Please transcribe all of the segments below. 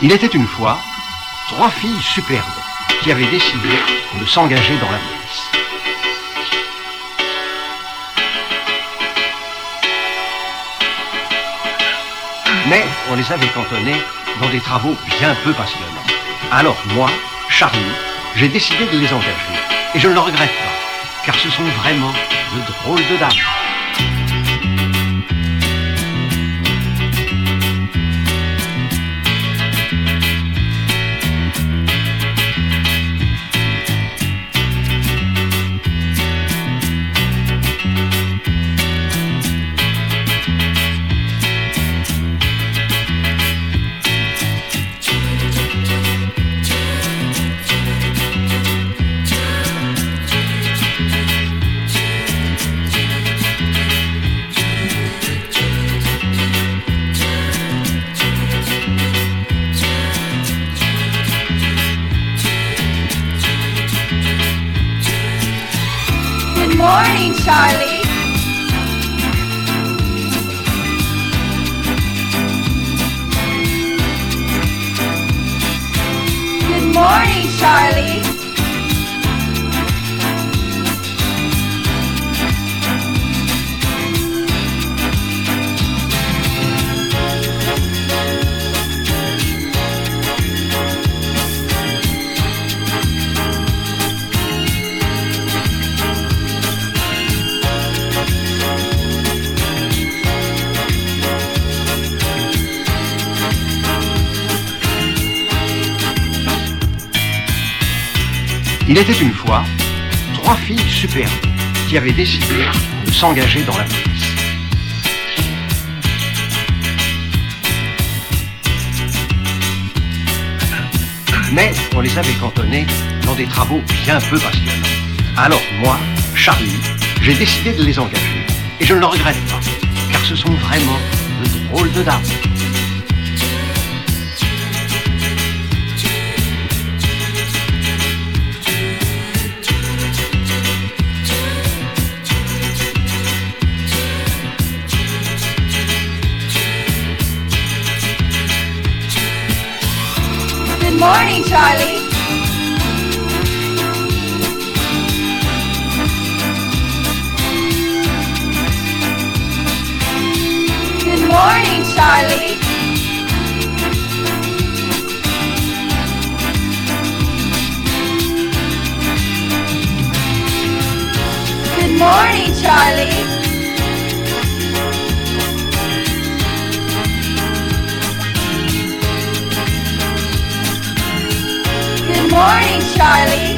Il était une fois trois filles superbes qui avaient décidé de s'engager dans la police. Mais on les avait cantonnées dans des travaux bien peu passionnants. Alors moi, Charlie, j'ai décidé de les engager. Et je ne le regrette pas, car ce sont vraiment de drôles de dames. Était une fois trois filles superbes qui avaient décidé de s'engager dans la police. Mais on les avait cantonnées dans des travaux bien peu passionnants. Alors moi, Charlie, j'ai décidé de les engager. Et je ne le regrette pas, car ce sont vraiment de drôles de dames. Good morning, Charlie. Good morning, Charlie. Good morning, Charlie. Good morning, Charlie.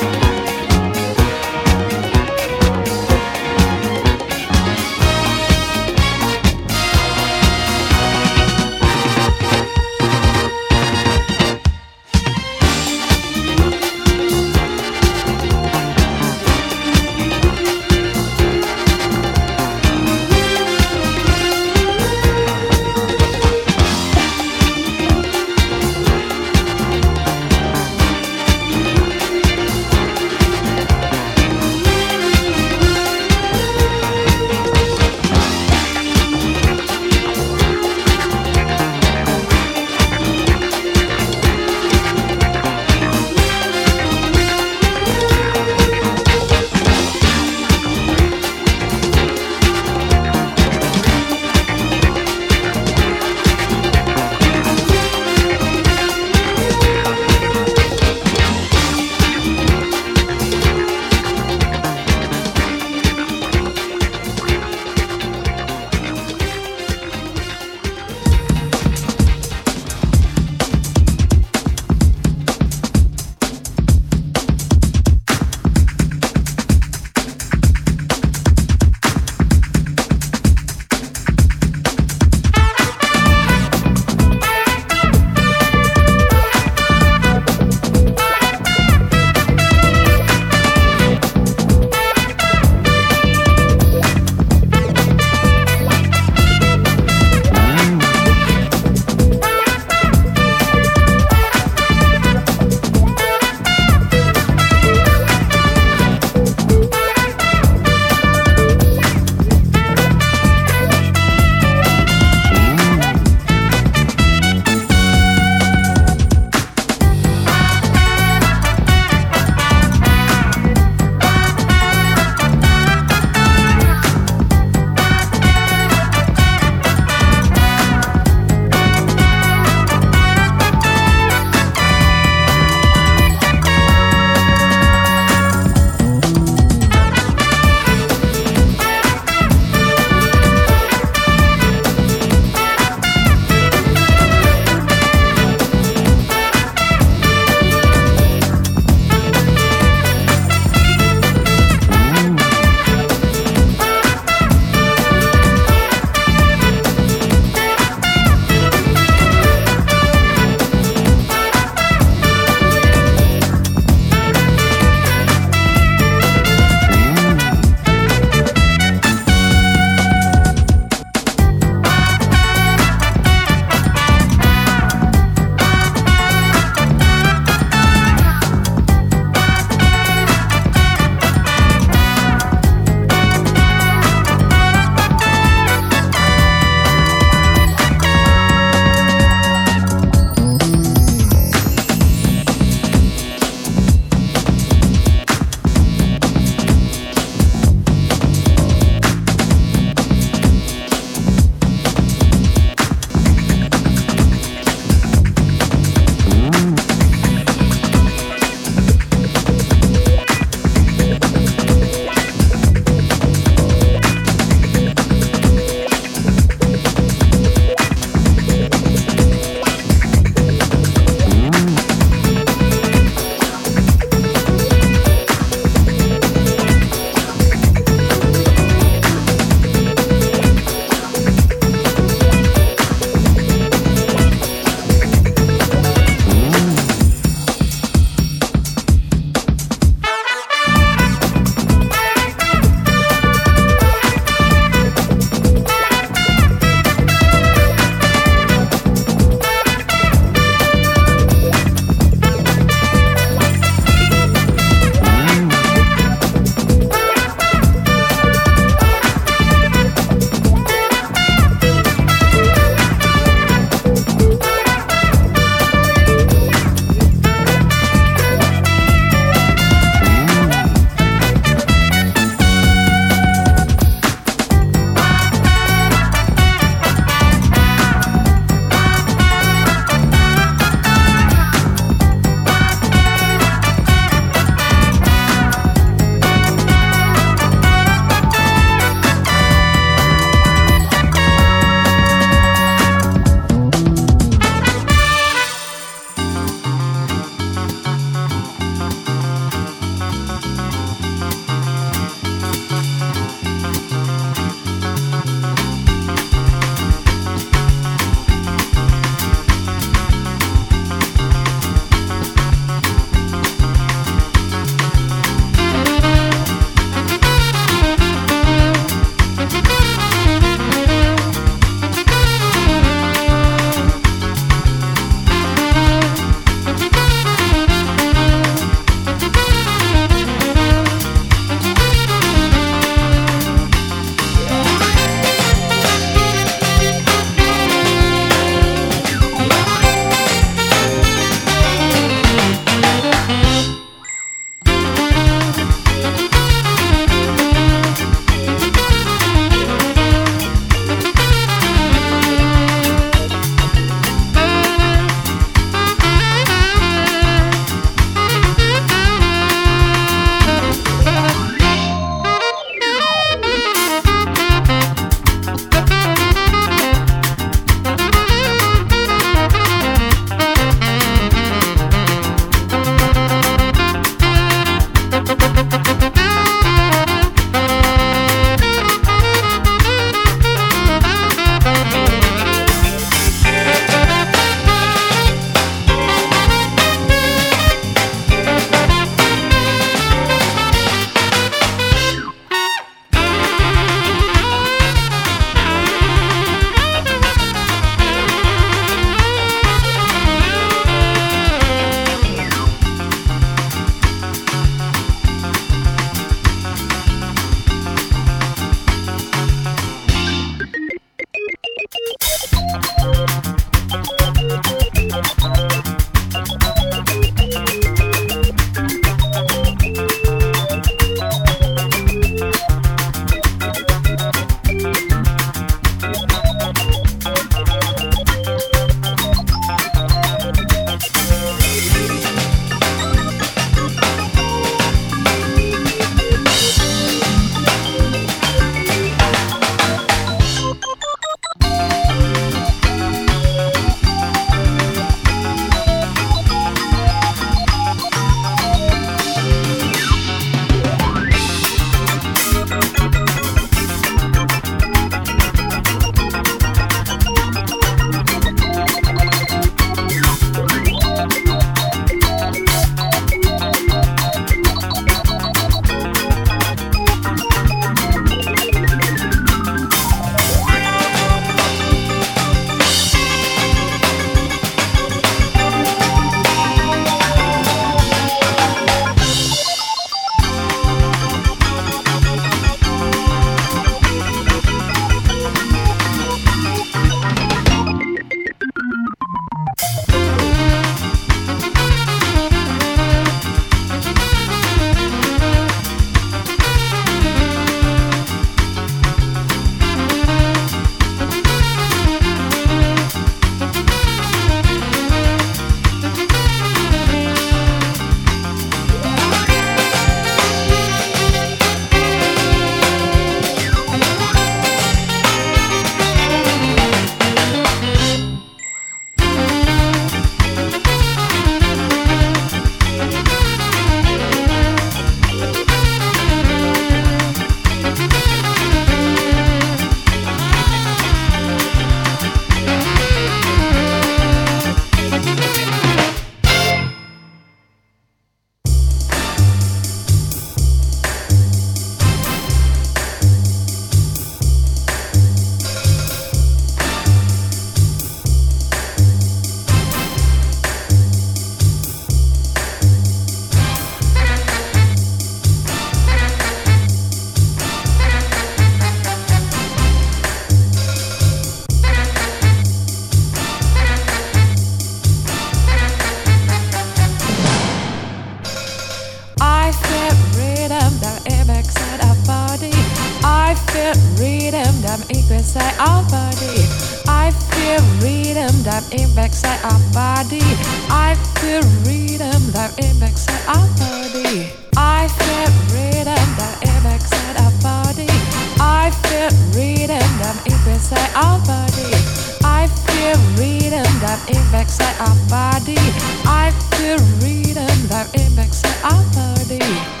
Impacts our body. I feel rhythm that impacts our body.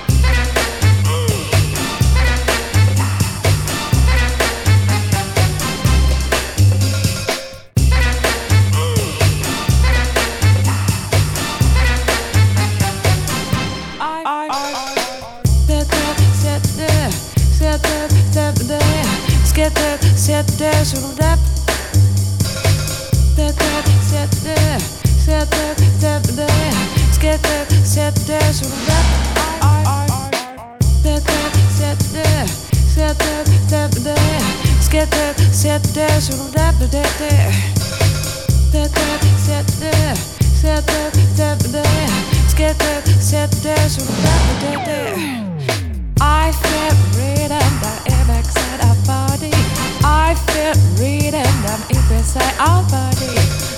Sätter sur le Sätter, sätter Sätter, sätter sur le Sätter, sätter, sätter, sätter Sätter, sätter sur le Sätter, sätter, sätter, sätter Sätter, sätter sur le I feel freedom that it makes it a body I feel rhythm that impacts our body.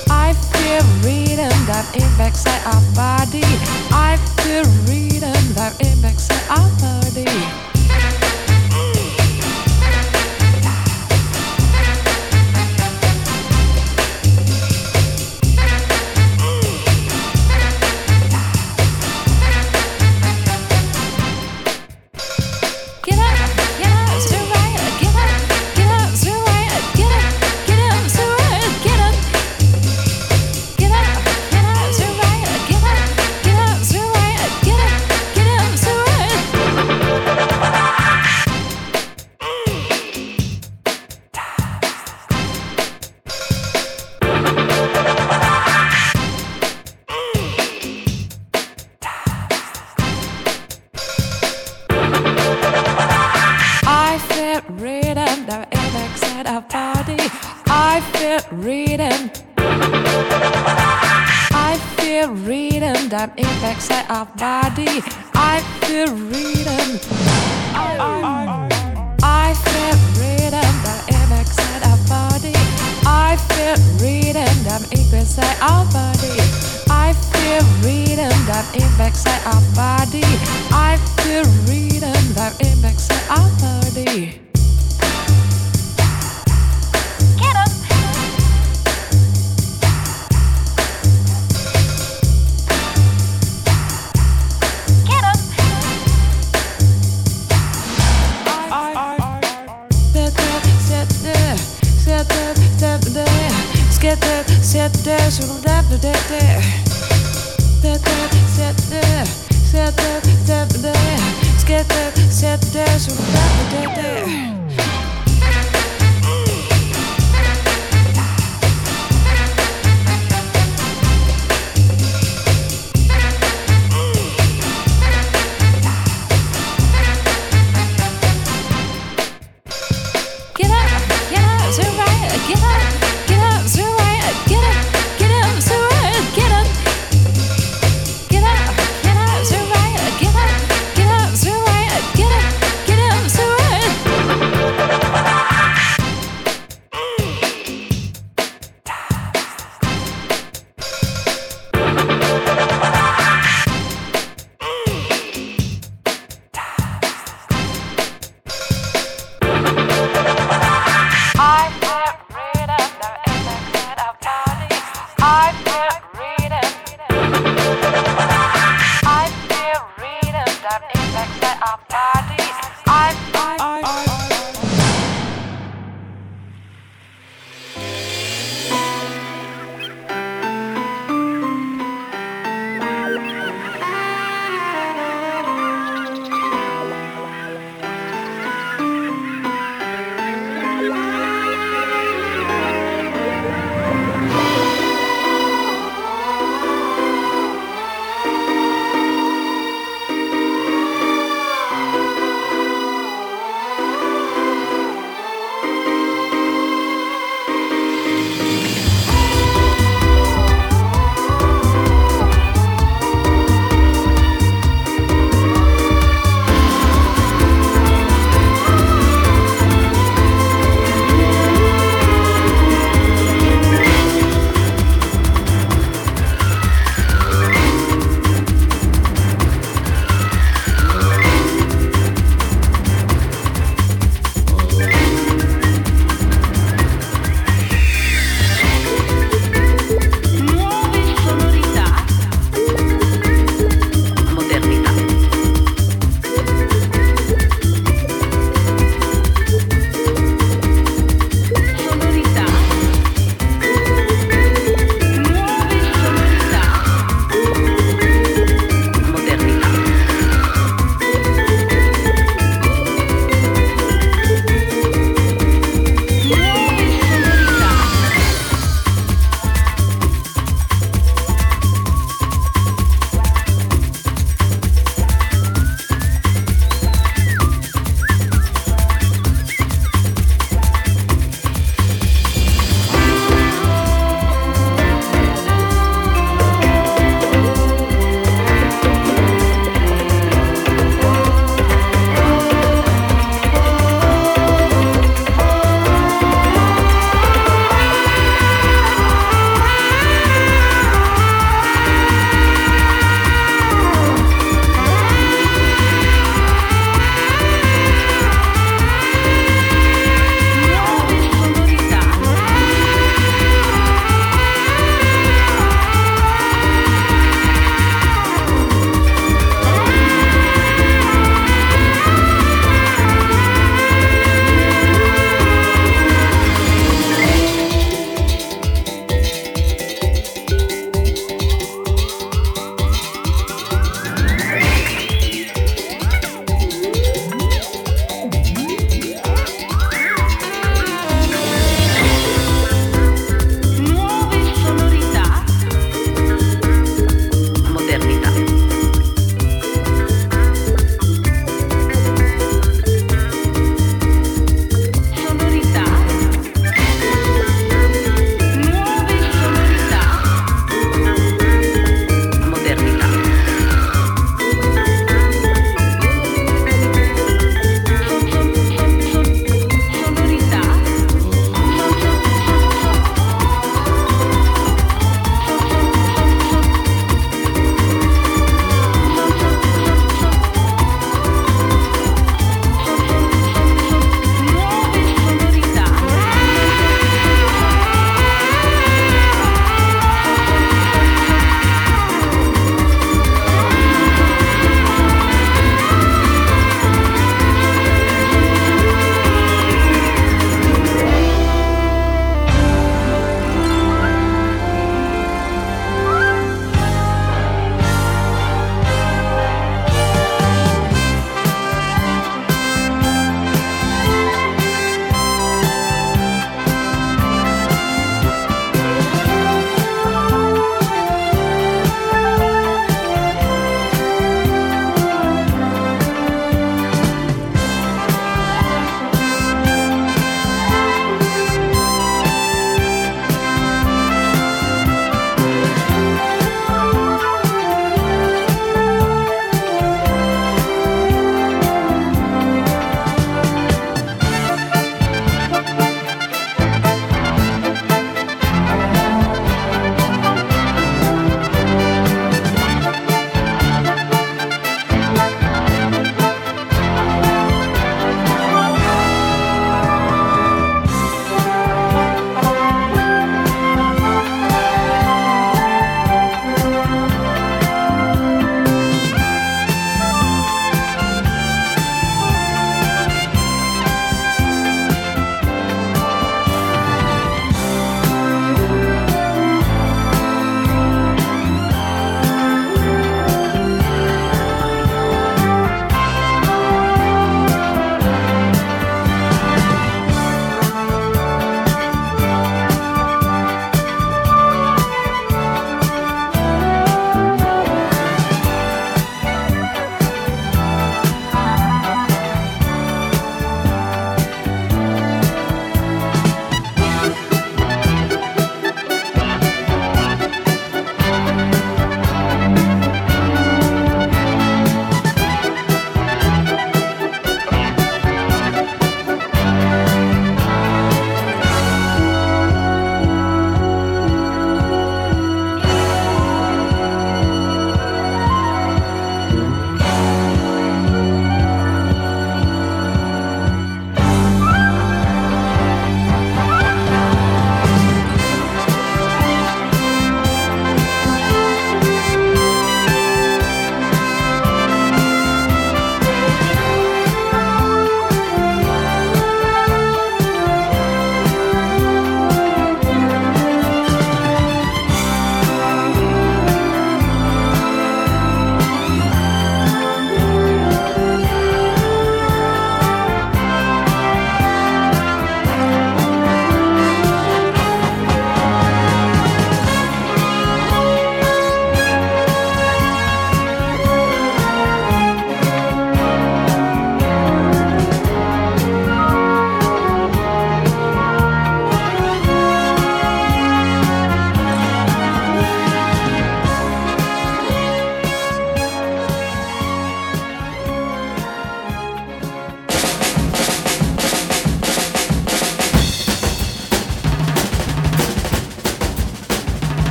I feel rhythm that impacts our body. I feel rhythm that impacts our body. rhythm. I feel rhythm that impacts our body. I feel rhythm. I, feel rhythm that impacts our body. I feel rhythm that impacts our body. I feel rhythm that impacts our body. I feel rhythm that impacts our body. Set that, set that, set that,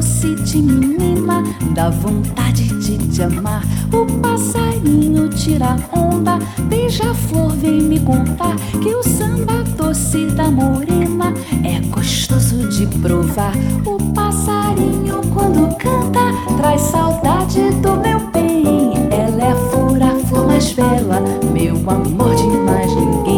doce de menina, dá vontade de te amar. O passarinho tira onda, beija-flor vem me contar que o samba doce da morena é gostoso de provar. O passarinho quando canta traz saudade do meu bem. Ela é a fura, flor mais bela, meu amor de mais ninguém.